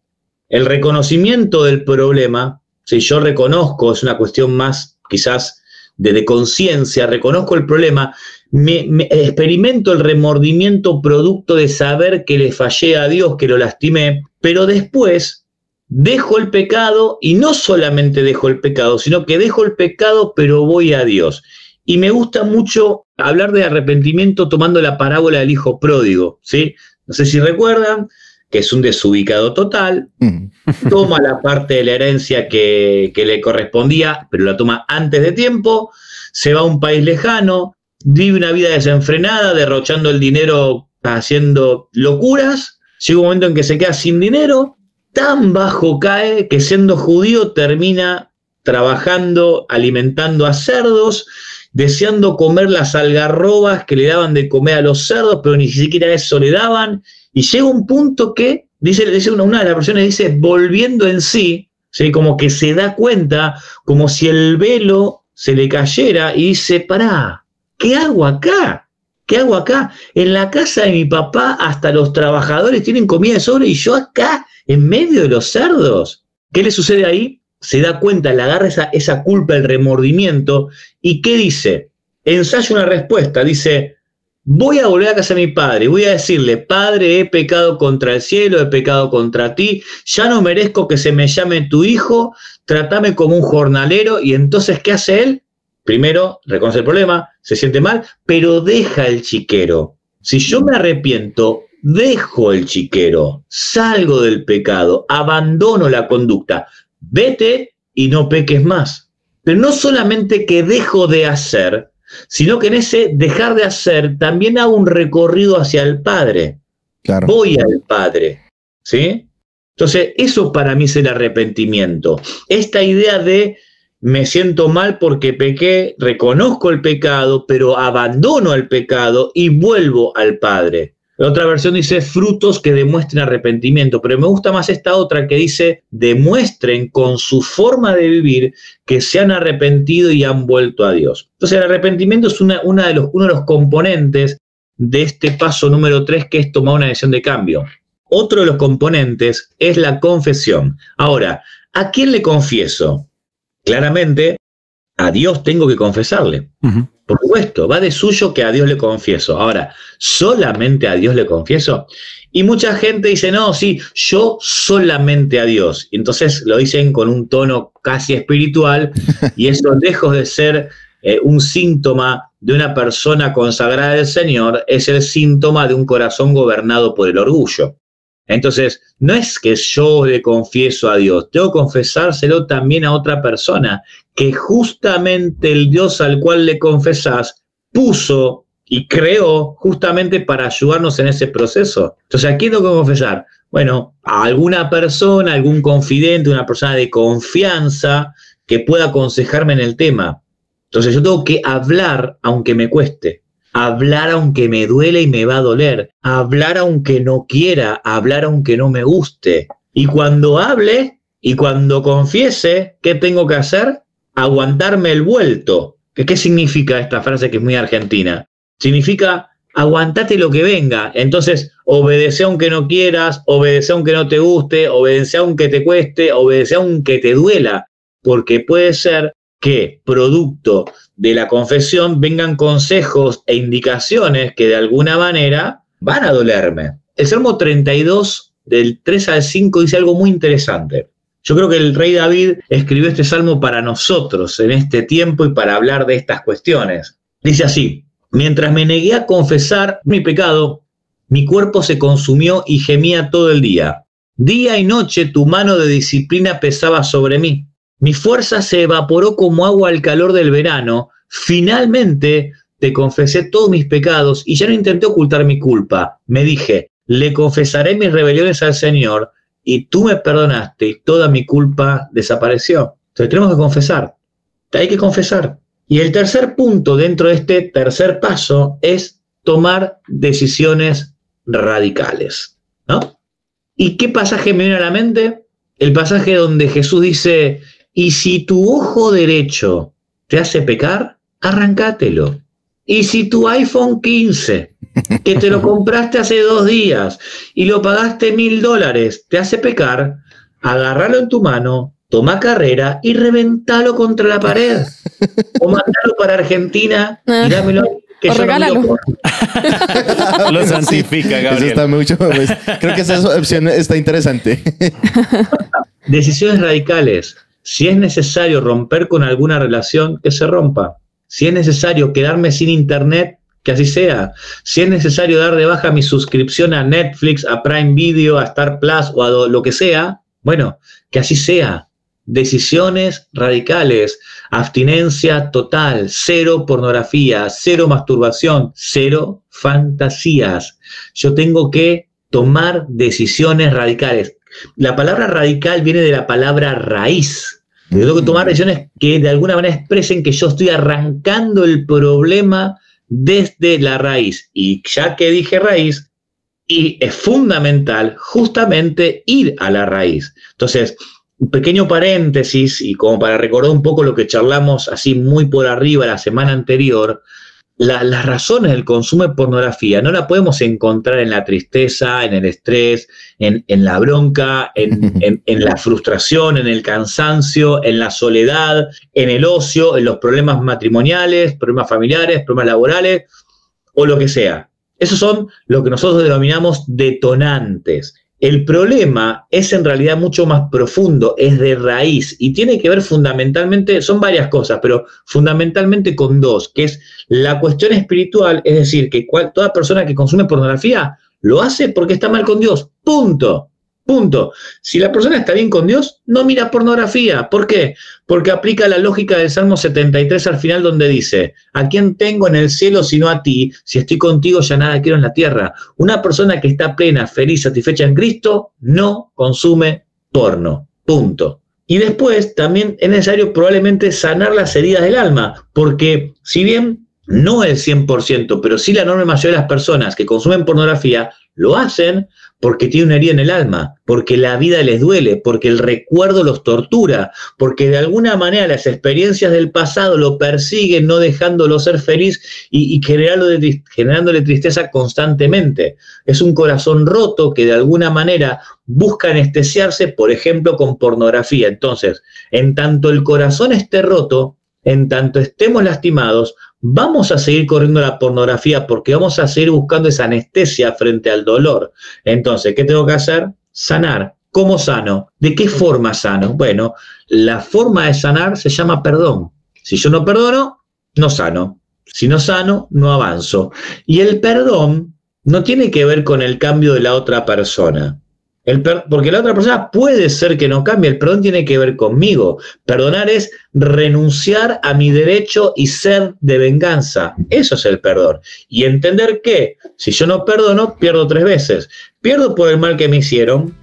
S5: El reconocimiento del problema, si yo reconozco, es una cuestión más quizás de, conciencia, reconozco el problema, me, experimento el remordimiento producto de saber que le fallé a Dios, que lo lastimé, pero después dejo el pecado y no solamente dejo el pecado, sino que dejo el pecado pero voy a Dios. Y me gusta mucho hablar de arrepentimiento tomando la parábola del hijo pródigo, ¿sí? No sé si recuerdan que es un desubicado total,
S2: Mm.
S5: toma la parte de la herencia que, que le correspondía, pero la toma antes de tiempo, se va a un país lejano, vive una vida desenfrenada, derrochando el dinero, haciendo locuras, llega un momento en que se queda sin dinero, tan bajo cae que siendo judío termina trabajando, alimentando a cerdos, deseando comer las algarrobas que le daban de comer a los cerdos, pero ni siquiera eso le daban, y llega un punto que, dice, dice una, de las versiones, dice, volviendo en sí, ¿sí? como que se da cuenta, como si el velo se le cayera y dice, pará, ¿qué hago acá? ¿Qué hago acá? En la casa de mi papá hasta los trabajadores tienen comida de sobre y yo acá, en medio de los cerdos. ¿Qué le sucede ahí? Se da cuenta, le agarra esa, esa culpa, el remordimiento. ¿Y qué dice? Ensaya una respuesta. Dice, voy a volver a casa de mi padre. Voy a decirle, padre, he pecado contra el cielo, he pecado contra ti. Ya no merezco que se me llame tu hijo. Trátame como un jornalero. Y entonces, ¿qué hace él? Primero, reconoce el problema, se siente mal, pero deja el chiquero. Si yo me arrepiento, dejo el chiquero, salgo del pecado, abandono la conducta, vete y no peques más. Pero no solamente que dejo de hacer, sino que en ese dejar de hacer también hago un recorrido hacia el Padre.
S2: Claro.
S5: Voy al Padre. ¿Sí? Entonces, eso para mí es el arrepentimiento. Esta idea de me siento mal porque pequé, reconozco el pecado, pero abandono el pecado y vuelvo al Padre. La otra versión dice frutos que demuestren arrepentimiento, pero me gusta más esta otra que dice demuestren con su forma de vivir que se han arrepentido y han vuelto a Dios. Entonces el arrepentimiento es una, de los, uno de los componentes de este paso número tres que es tomar una decisión de cambio. Otro de los componentes es la confesión. Ahora, ¿a quién le confieso? Claramente, a Dios tengo que confesarle. Por supuesto, va de suyo que a Dios le confieso. Ahora, ¿solamente a Dios le confieso? Y mucha gente dice, no, sí, yo solamente a Dios. Y entonces lo dicen con un tono casi espiritual [LAUGHS] y eso, lejos de ser eh, un síntoma de una persona consagrada del Señor, es el síntoma de un corazón gobernado por el orgullo. Entonces, no es que yo le confieso a Dios, tengo que confesárselo también a otra persona, que justamente el Dios al cual le confesás puso y creó justamente para ayudarnos en ese proceso. Entonces, ¿a quién tengo que confesar? Bueno, a alguna persona, algún confidente, una persona de confianza que pueda aconsejarme en el tema. Entonces, yo tengo que hablar aunque me cueste hablar aunque me duele y me va a doler, hablar aunque no quiera, hablar aunque no me guste. Y cuando hable y cuando confiese, ¿qué tengo que hacer? Aguantarme el vuelto. ¿Qué, significa esta frase que es muy argentina? Significa aguantate lo que venga. Entonces, obedece aunque no quieras, obedece aunque no te guste, obedece aunque te cueste, obedece aunque te duela, porque puede ser que producto de la confesión vengan consejos e indicaciones que de alguna manera van a dolerme. El Salmo 32, del 3 al 5, dice algo muy interesante. Yo creo que el rey David escribió este salmo para nosotros en este tiempo y para hablar de estas cuestiones. Dice así, mientras me negué a confesar mi pecado, mi cuerpo se consumió y gemía todo el día. Día y noche tu mano de disciplina pesaba sobre mí. Mi fuerza se evaporó como agua al calor del verano. Finalmente te confesé todos mis pecados y ya no intenté ocultar mi culpa. Me dije, le confesaré mis rebeliones al Señor y tú me perdonaste y toda mi culpa desapareció. Entonces tenemos que confesar. Hay que confesar. Y el tercer punto dentro de este tercer paso es tomar decisiones radicales. ¿no? ¿Y qué pasaje me viene a la mente? El pasaje donde Jesús dice, y si tu ojo derecho te hace pecar, arrancátelo. Y si tu iPhone 15, que te lo [LAUGHS] compraste hace dos días y lo pagaste mil dólares, te hace pecar, agárralo en tu mano, toma carrera y reventalo contra la pared. O mandalo para Argentina y dámelo. Que
S3: O
S5: yo no
S3: regálalo.
S5: lo- [LAUGHS]
S1: Lo santifica,
S2: Eso
S1: Gabriel.
S2: está mucho. pues, creo que esa [LAUGHS] opción está interesante.
S5: Decisiones radicales. Si es necesario romper con alguna relación, que se rompa. Si es necesario quedarme sin internet, que así sea. Si es necesario dar de baja mi suscripción a Netflix, a Prime Video, a Star Plus o a lo que sea, bueno, que así sea. Decisiones radicales, abstinencia total, cero pornografía, cero masturbación, cero fantasías. Yo tengo que tomar decisiones radicales. La palabra radical viene de la palabra raíz. Yo tengo que tomar decisiones que de alguna manera expresen que yo estoy arrancando el problema desde la raíz. Y ya que dije raíz, y es fundamental justamente ir a la raíz. Entonces, un pequeño paréntesis y como para recordar un poco lo que charlamos así muy por arriba la semana anterior, las razones del consumo de pornografía no la podemos encontrar en la tristeza, en el estrés, en, la bronca, [LAUGHS] en, en, la frustración, en el cansancio, en la soledad, en el ocio, en los problemas matrimoniales, problemas familiares, problemas laborales o lo que sea. Esos son lo que nosotros denominamos detonantes. El problema es en realidad mucho más profundo, es de raíz y tiene que ver fundamentalmente, son varias cosas, pero fundamentalmente con dos, que es la cuestión espiritual, es decir, que toda persona que consume pornografía lo hace porque está mal con Dios, punto. Punto. Si la persona está bien con Dios, no mira pornografía. ¿Por qué? Porque aplica la lógica del Salmo 73 al final donde dice, ¿a quién tengo en el cielo sino a ti? Si estoy contigo ya nada quiero en la tierra. Una persona que está plena, feliz, satisfecha en Cristo, no consume porno. Punto. Y después también es necesario probablemente sanar las heridas del alma, porque si bien no el 100%, pero sí la enorme mayoría de las personas que consumen pornografía lo hacen porque tiene una herida en el alma, porque la vida les duele, porque el recuerdo los tortura, porque de alguna manera las experiencias del pasado lo persiguen, no dejándolo ser feliz y, generándole tristeza constantemente. Es un corazón roto que de alguna manera busca anestesiarse, por ejemplo, con pornografía. Entonces, en tanto el corazón esté roto, en tanto estemos lastimados, vamos a seguir corriendo la pornografía porque vamos a seguir buscando esa anestesia frente al dolor. Entonces, ¿qué tengo que hacer? Sanar. ¿Cómo sano? ¿De qué forma sano? Bueno, la forma de sanar se llama perdón. Si yo no perdono, no sano. Si no sano, no avanzo. Y el perdón no tiene que ver con el cambio de la otra persona porque la otra persona puede ser que no cambie, el perdón tiene que ver conmigo. Perdonar es renunciar a mi derecho y ser de venganza. Eso es el perdón. Y entender que si yo no perdono, pierdo tres veces. Pierdo por el mal que me hicieron,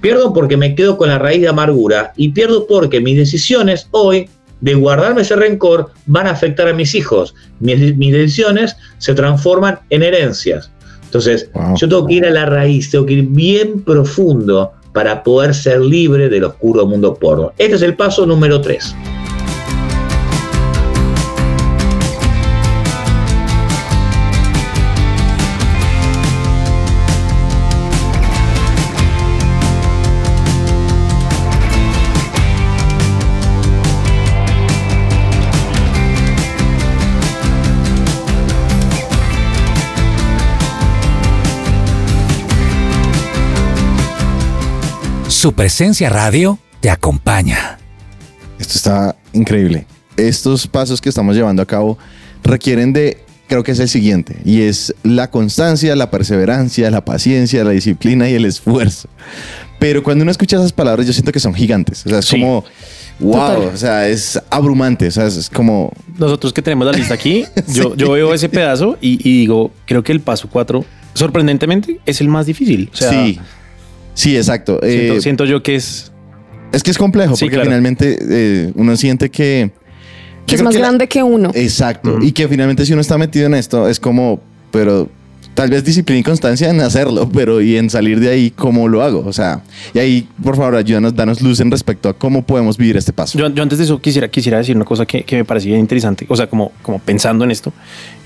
S5: pierdo porque me quedo con la raíz de amargura y pierdo porque mis decisiones hoy de guardarme ese rencor van a afectar a mis hijos. mis decisiones se transforman en herencias. Entonces, yo tengo que ir a la raíz, tengo que ir bien profundo para poder ser libre del oscuro mundo porno. Este es el paso número 3.
S7: Su presencia radio te acompaña.
S2: Esto está increíble. Estos pasos que estamos llevando a cabo requieren de, creo que es el siguiente, y es la constancia, la perseverancia, la paciencia, la disciplina y el esfuerzo. Pero cuando uno escucha esas palabras, yo siento que son gigantes. O sea, es como, wow, o sea, es abrumante. O sea, es como...
S1: Nosotros que tenemos la lista aquí, [LAUGHS] yo, yo veo ese pedazo y, digo, creo que el paso cuatro, sorprendentemente, es el más difícil.
S2: sí. Sí, exacto.
S1: Siento, eh, yo que es...
S2: Es que es complejo porque finalmente eh, uno siente que...
S3: Que es más grande que uno.
S2: Exacto. Y que finalmente si uno está metido en esto es como, pero tal vez disciplina y constancia en hacerlo, pero y en salir de ahí, ¿cómo lo hago? O sea, y ahí, por favor, ayúdanos, danos luz en respecto a cómo podemos vivir este paso.
S1: Yo, antes de eso quisiera, quisiera decir una cosa que, que, me parecía interesante, o sea, como, como pensando en esto,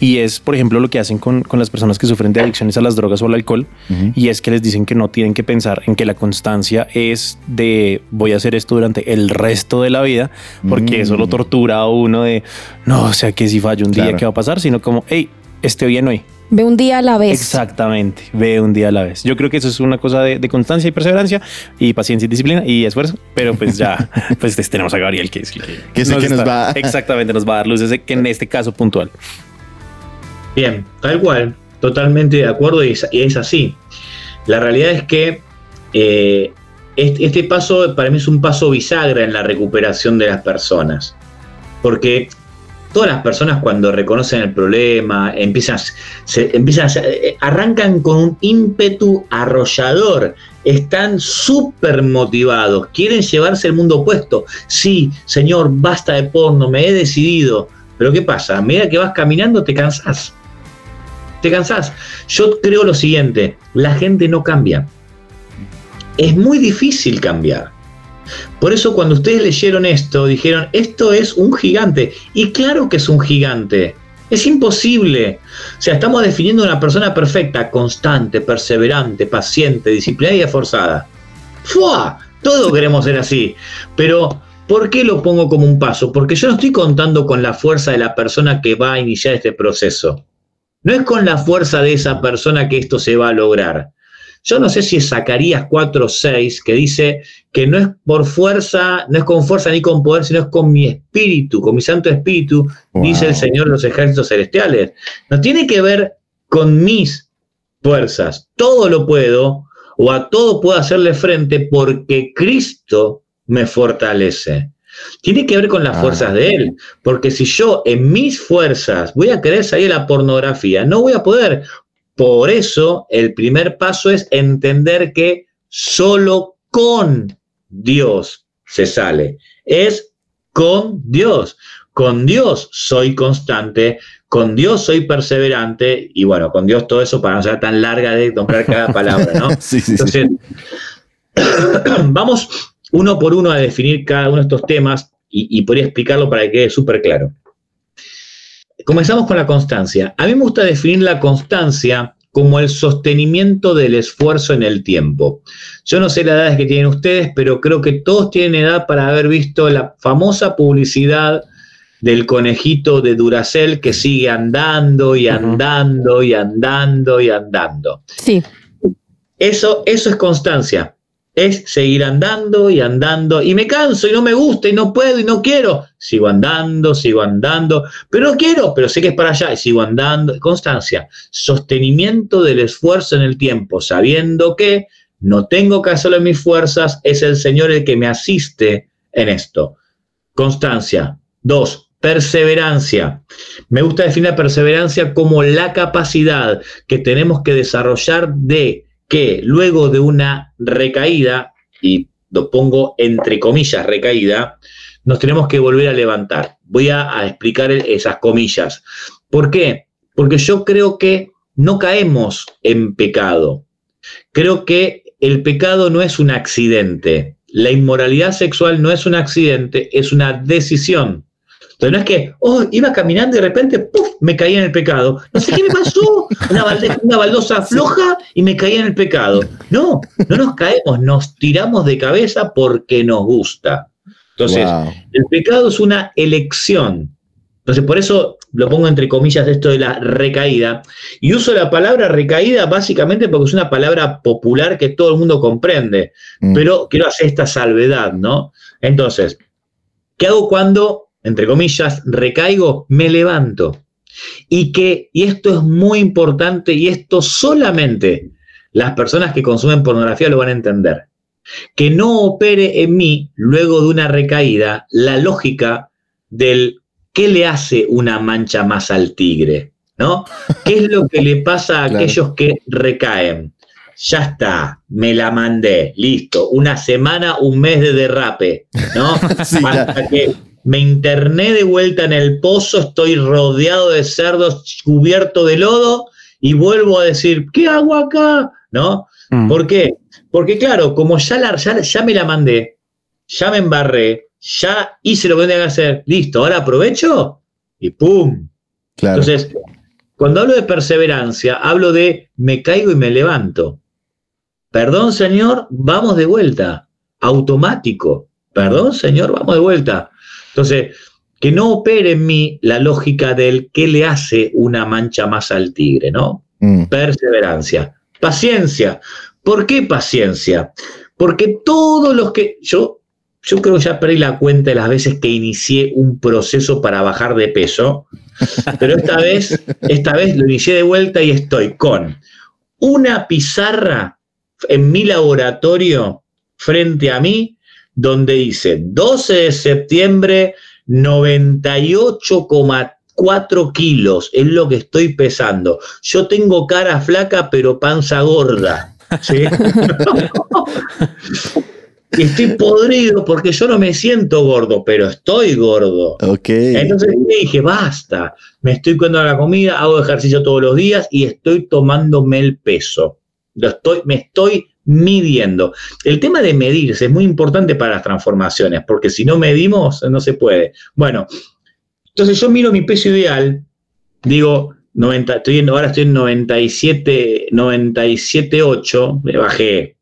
S1: y es, por ejemplo, lo que hacen con, con las personas que sufren de adicciones a las drogas o al alcohol, y es que les dicen que no tienen que pensar en que la constancia es de voy a hacer esto durante el resto de la vida, porque eso lo mm. tortura a uno de, no, o sea, que si fallo un día, ¿qué va a pasar? Sino como, hey, esté bien hoy
S3: Ve un día a la vez.
S1: Exactamente, ve un día a la vez. Yo creo que eso es una cosa de, de constancia y perseverancia y paciencia y disciplina y esfuerzo, pero pues ya, [LAUGHS] pues tenemos a Gabriel que es el que,
S2: el que nos va-
S1: Exactamente, nos va a dar luces que en este caso puntual.
S5: Bien, tal cual, totalmente de acuerdo y es, y es así. La realidad es que eh, este, este paso para mí es un paso bisagra en la recuperación de las personas. Porque todas las personas cuando reconocen el problema, empiezan, eh, arrancan con un ímpetu arrollador, están súper motivados, quieren llevarse el mundo opuesto. Sí, señor, basta de porno, me he decidido. Pero ¿qué pasa? A medida que vas caminando te cansás. Te cansás. Yo creo lo siguiente, la gente no cambia. Es muy difícil cambiar. Por eso cuando ustedes leyeron esto, dijeron, esto es un gigante. Y claro que es un gigante. Es imposible. O sea, estamos definiendo una persona perfecta, constante, perseverante, paciente, disciplinada y esforzada. ¡Fua! Todo queremos ser así. Pero, ¿por qué lo pongo como un paso? Porque yo no estoy contando con la fuerza de la persona que va a iniciar este proceso. No es con la fuerza de esa persona que esto se va a lograr. Yo no sé si es Zacarías 4:6 que dice que no es por fuerza, no es con fuerza ni con poder, sino es con mi espíritu, con mi santo espíritu,
S2: Wow.
S5: dice el Señor de los ejércitos celestiales. No tiene que ver con mis fuerzas. Todo lo puedo o a todo puedo hacerle frente porque Cristo me fortalece. Tiene que ver con las
S2: Ah.
S5: fuerzas de Él, porque si yo en mis fuerzas voy a querer salir a la pornografía, no voy a poder. Por eso el primer paso es entender que solo con Dios se sale. Es con Dios. Con Dios soy constante, con Dios soy perseverante y bueno, con Dios todo eso para no ser tan larga de nombrar cada [LAUGHS] palabra, ¿no?
S2: Sí, sí, sí.
S5: Entonces, [COUGHS] vamos uno por uno a definir cada uno de estos temas y, y podría explicarlo para que quede súper claro. Comenzamos con la constancia. A mí me gusta definir la constancia como el sostenimiento del esfuerzo en el tiempo. Yo no sé las edades que tienen ustedes, pero creo que todos tienen edad para haber visto la famosa publicidad del conejito de Duracell que sigue andando y andando y andando y andando.
S3: Sí.
S5: Eso, eso es constancia. Es seguir andando y andando. Y me canso y no me gusta y no puedo y no quiero. Sigo andando, sigo andando. Pero no quiero, pero sé que es para allá y sigo andando. Constancia. Sostenimiento del esfuerzo en el tiempo, sabiendo que no tengo que hacerlo en mis fuerzas. Es el Señor el que me asiste en esto. Constancia. Dos, perseverancia. Me gusta definir la perseverancia como la capacidad que tenemos que desarrollar de que luego de una recaída, y lo pongo entre comillas recaída, nos tenemos que volver a levantar. Voy a, a explicar esas comillas. ¿Por qué? Porque yo creo que no caemos en pecado. Creo que el pecado no es un accidente. La inmoralidad sexual no es un accidente, es una decisión. Entonces no es que, oh, iba caminando y de repente, ¡puf!, me caí en el pecado. No sé qué me pasó, una, baldosa floja y me caí en el pecado. No, no nos caemos, nos tiramos de cabeza porque nos gusta. Entonces,
S2: Wow.
S5: el pecado es una elección. Entonces, por eso lo pongo entre comillas esto de la recaída. Y uso la palabra recaída básicamente porque es una palabra popular que todo el mundo comprende.
S2: Mm.
S5: Pero quiero hacer esta salvedad, ¿no? Entonces, ¿qué hago cuando, entre comillas, recaigo? Me levanto. Y que, y esto es muy importante, y esto solamente las personas que consumen pornografía lo van a entender. Que no opere en mí, luego de una recaída, la lógica del qué le hace una mancha más al tigre, ¿no? ¿Qué es lo que le pasa a [LAUGHS]
S2: Claro.
S5: aquellos que recaen? Ya está, me la mandé, listo, una semana, un mes de derrape, ¿no? [LAUGHS]
S2: Sí.
S5: Hasta que me interné de vuelta en el pozo, estoy rodeado de cerdos, cubierto de lodo, y vuelvo a decir, ¿qué hago acá? ¿No?
S1: Mm.
S5: ¿Por qué? Porque claro, como ya, la, ya, ya me la mandé, ya me embarré, ya hice lo que tenía que hacer, listo, ahora aprovecho y ¡pum!
S2: Claro.
S5: Entonces, cuando hablo de perseverancia, hablo de me caigo y me levanto. Perdón, Señor, vamos de vuelta. Automático. Perdón, Señor, vamos de vuelta. Entonces, que no opere en mí la lógica del qué le hace una mancha más al tigre, ¿no?
S2: Mm.
S5: Perseverancia, paciencia. ¿Por qué paciencia? Porque todos los que yo yo creo que ya perdí la cuenta de las veces que inicié un proceso para bajar de peso, pero esta [LAUGHS] vez, esta vez lo inicié de vuelta y estoy con una pizarra en mi laboratorio frente a mí donde dice 12 de septiembre 98,4 kilos es lo que estoy pesando. Yo tengo cara flaca pero panza gorda. ¿sí? [LAUGHS] estoy podrido porque yo no me siento gordo, pero estoy gordo. Entonces dije, basta, me estoy cuidando la comida, hago ejercicio todos los días y estoy tomándome el peso. Lo estoy, me estoy midiendo. El tema de medirse es muy importante para las transformaciones, porque si no medimos, no se puede. Bueno, entonces yo miro mi peso ideal, digo, 90, estoy en, ahora estoy en 97, 97,8, me bajé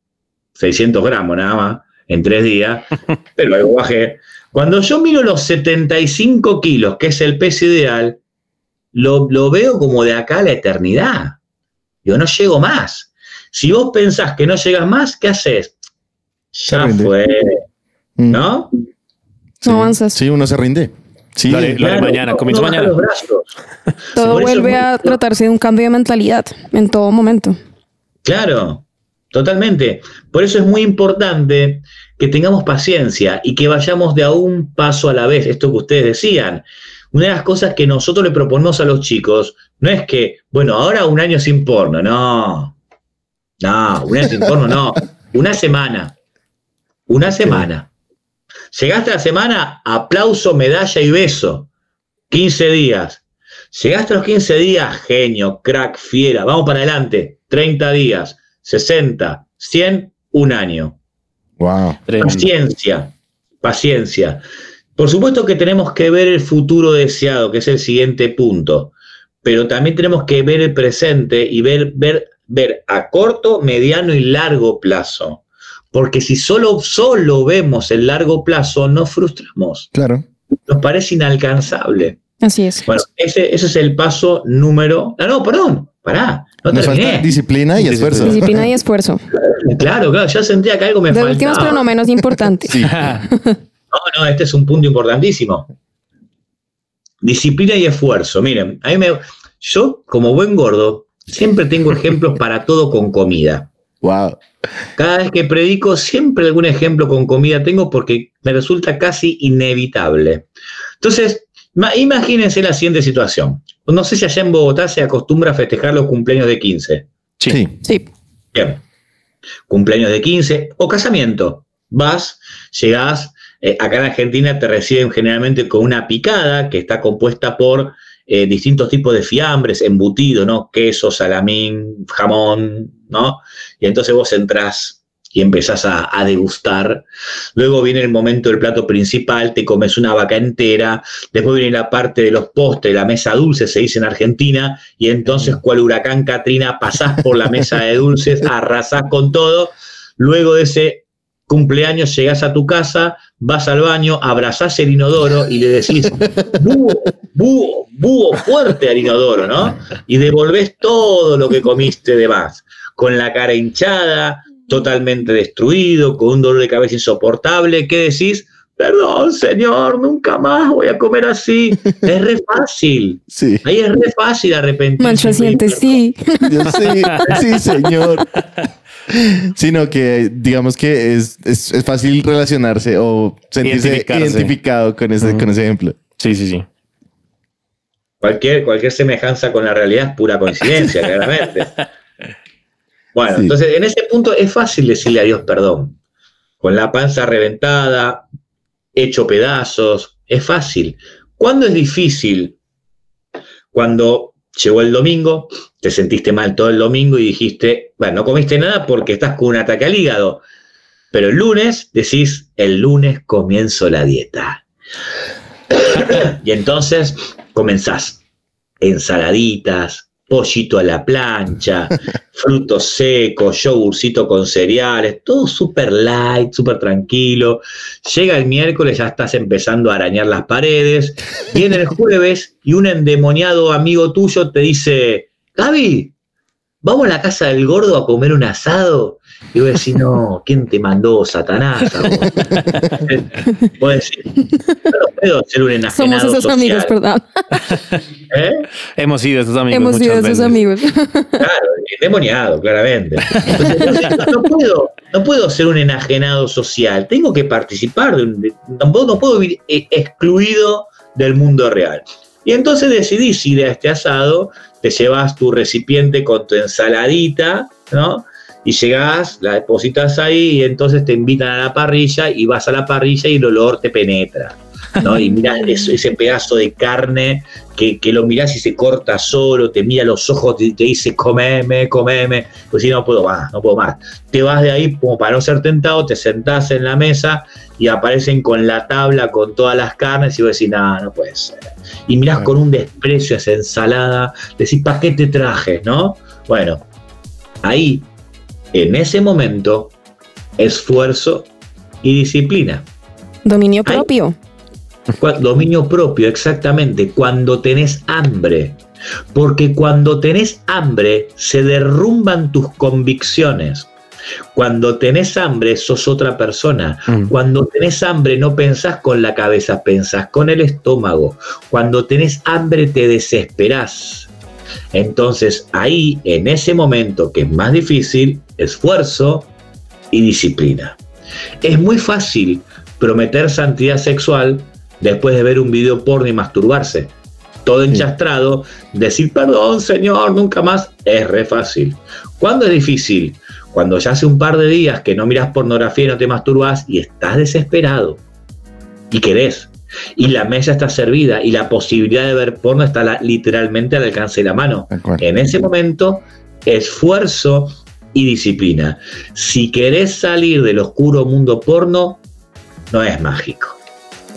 S5: 600 gramos nada más en tres días, [LAUGHS] pero luego bajé. Cuando yo miro los 75 kilos, que es el peso ideal, lo, lo veo como de acá a la eternidad. Yo no llego más. Si vos pensás que no llegas más, ¿qué haces? Ya fue,
S2: Mm.
S5: ¿no?
S2: Sí.
S3: No avanzas.
S2: Sí, uno se rinde. Sí,
S1: Lo haré mañana,
S5: uno baja
S1: mañana.
S5: los brazos.
S3: Todo
S5: Por
S3: vuelve
S5: muy-
S3: a tratarse de un cambio de mentalidad en todo momento.
S5: Claro, totalmente. Por eso es muy importante que tengamos paciencia y que vayamos de a un paso a la vez, esto que ustedes decían. Una de las cosas que nosotros le proponemos a los chicos no es que, bueno, ahora un año sin porno, no. No, un porno, no. Una semana. Una semana. Llegaste a la semana, aplauso, medalla y beso. 15 días. Llegaste a los 15 días, genio, crack, fiera, vamos para adelante. 30 días, 60, 100, un año.
S2: Wow.
S5: Paciencia, paciencia. Por supuesto que tenemos que ver el futuro deseado, que es el siguiente punto, pero también tenemos que ver el presente y ver, ver, ver a corto, mediano y largo plazo. Porque si solo, solo vemos el largo plazo, nos frustramos,
S2: Claro.
S5: nos parece inalcanzable.
S3: Así es.
S5: Bueno, ese, ese es el paso número. Ah, no, perdón, pará, no
S2: Nos falta
S5: terminé.
S2: disciplina y esfuerzo.
S3: Disciplina y esfuerzo. [LAUGHS]
S5: Claro, claro, ya sentía que algo me
S3: De
S5: faltaba.
S3: últimos, pero no menos importante.
S2: Sí. [LAUGHS]
S5: No, no, este es un punto importantísimo. Disciplina y esfuerzo. Miren, a mí me, yo, como buen gordo, siempre tengo ejemplos [LAUGHS] para todo con comida.
S2: Wow.
S5: Cada vez que predico, siempre algún ejemplo con comida tengo porque me resulta casi inevitable. Entonces, ma- imagínense la siguiente situación. No sé si allá en Bogotá se acostumbra a festejar los cumpleaños de 15.
S1: Sí.
S2: Sí.
S3: Sí.
S5: Bien. Cumpleaños de 15 o casamiento. Vas, llegás, eh, acá en Argentina te reciben generalmente con una picada que está compuesta por eh, distintos tipos de fiambres, embutido, ¿no? Queso, salamín, jamón, ¿no? Y entonces vos entrás y empezás a, a degustar. Luego viene el momento del plato principal, te comes una vaca entera. Después viene la parte de los postres, la mesa dulce, se dice en Argentina. Y entonces, cual huracán Katrina, pasás por la mesa de dulces, arrasás con todo. Luego de ese cumpleaños llegás a tu casa, vas al baño, abrazás el inodoro y le decís, búho, búho, búho fuerte al inodoro, ¿no? Y devolvés todo lo que comiste de más, con la cara hinchada, totalmente destruido, con un dolor de cabeza insoportable, ¿qué decís? Perdón, señor, nunca más voy a comer así. [LAUGHS] Es re fácil.
S2: Sí.
S5: Ahí es re fácil arrepentirse.
S3: Mancha siente, sí.
S2: Yo sí, [LAUGHS] sí, señor. Sino que digamos que es, es, es fácil relacionarse o sentirse identificado con ese, con ese ejemplo.
S1: Sí, sí, sí.
S5: Cualquier, cualquier semejanza con la realidad es pura coincidencia, [LAUGHS] claramente. Bueno,
S2: Sí.
S5: entonces en ese punto es fácil decirle a Dios perdón. Con la panza reventada, hecho pedazos, es fácil. ¿Cuándo es difícil? Cuando llegó el domingo, te sentiste mal todo el domingo y dijiste, bueno, no comiste nada porque estás con un ataque al hígado. Pero el lunes decís, el lunes comienzo la dieta. [COUGHS] y entonces comenzás ensaladitas, pollito a la plancha, [LAUGHS] frutos secos, yogurcito con cereales, todo súper light, súper tranquilo. Llega el miércoles, ya estás empezando a arañar las paredes. Viene el [LAUGHS] jueves y un endemoniado amigo tuyo te dice, Gaby, vamos a la casa del gordo a comer un asado. Y vos decís, no, ¿quién te mandó, Satanás? a vos?" [LAUGHS] Vos decís, yo no puedo ser un enajenado
S3: Somos esos
S5: social,
S3: amigos, perdón.
S5: ¿eh?
S1: Hemos sido esos amigos.
S3: Hemos sido esos
S1: veces.
S3: amigos.
S5: Claro, endemoniado, claramente. Entonces, entonces, no, puedo, no puedo ser un enajenado social, tengo que participar, de un- de- no, puedo, no puedo vivir eh, excluido del mundo real. Y entonces decidís ir a este asado, te llevas tu recipiente con tu ensaladita, ¿no? Y llegás, la depositas ahí y entonces te invitan a la parrilla y vas a la parrilla y el olor te penetra. ¿no? Y mirás [LAUGHS] ese pedazo de carne que, que lo mirás y se corta solo, te mira los ojos y te dice, comeme, comeme. Pues si no puedo más, no puedo más. Te vas de ahí como para no ser tentado, te sentás en la mesa y aparecen con la tabla con todas las carnes y vos decís, nada, no puede ser. Y mirás con un desprecio esa ensalada, decís, ¿para qué te traje? ¿No? Bueno, ahí, en ese momento, esfuerzo y disciplina.
S3: Dominio propio.
S5: Dominio propio, exactamente, cuando tenés hambre. Porque cuando tenés hambre se derrumban tus convicciones. Cuando tenés hambre sos otra persona.
S1: Mm.
S5: Cuando tenés hambre no pensás con la cabeza, pensás con el estómago. Cuando tenés hambre te desesperás. Entonces ahí, en ese momento que es más difícil, esfuerzo y disciplina. Es muy fácil prometer santidad sexual después de ver un video porno y masturbarse. Todo enchastrado, decir perdón, señor, nunca más, es re fácil. ¿Cuándo es difícil? Cuando ya hace un par de días que no miras pornografía y no te masturbas y estás desesperado y querés. Y la mesa está servida y la posibilidad de ver porno está la- literalmente al alcance de la mano. En ese momento, esfuerzo y disciplina. Si querés salir del oscuro mundo porno, no es mágico.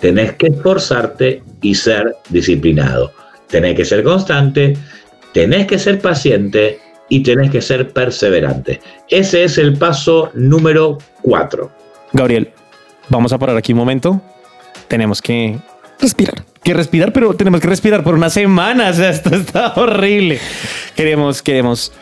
S5: Tenés que esforzarte y ser disciplinado. Tenés que ser constante, tenés que ser paciente y tenés que ser perseverante. Ese es el paso número cuatro.
S1: Gabriel, vamos a parar aquí un momento. Tenemos que,
S3: Respirar.
S1: que respirar, pero tenemos que respirar por una semana. [LAUGHS] O sea, esto está horrible. Queremos, queremos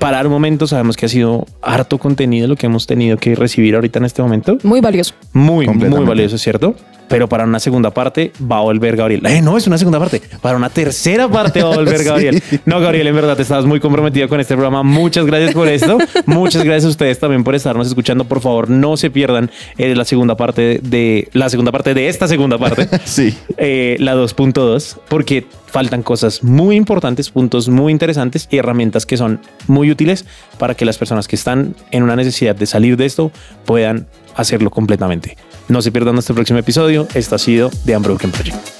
S1: parar un momento. Sabemos que ha sido harto contenido lo que hemos tenido que recibir ahorita en este momento.
S3: Muy valioso.
S1: Muy, muy valioso, ¿cierto? Pero para una segunda parte va a volver Gabriel. Eh, no, es una segunda parte. Para una tercera parte va a volver [LAUGHS]
S2: Sí.
S1: Gabriel. No, Gabriel, en verdad, estabas muy comprometido con este programa. Muchas gracias por esto. Muchas gracias a ustedes también por estarnos escuchando. Por favor, no se pierdan eh, la segunda parte de la segunda parte de esta segunda parte. [LAUGHS]
S2: Sí.
S1: eh, la 2.2, porque faltan cosas muy importantes, puntos muy interesantes y herramientas que son muy útiles para que las personas que están en una necesidad de salir de esto puedan hacerlo completamente. No se pierdan nuestro próximo episodio. Esto ha sido The Unbroken Project.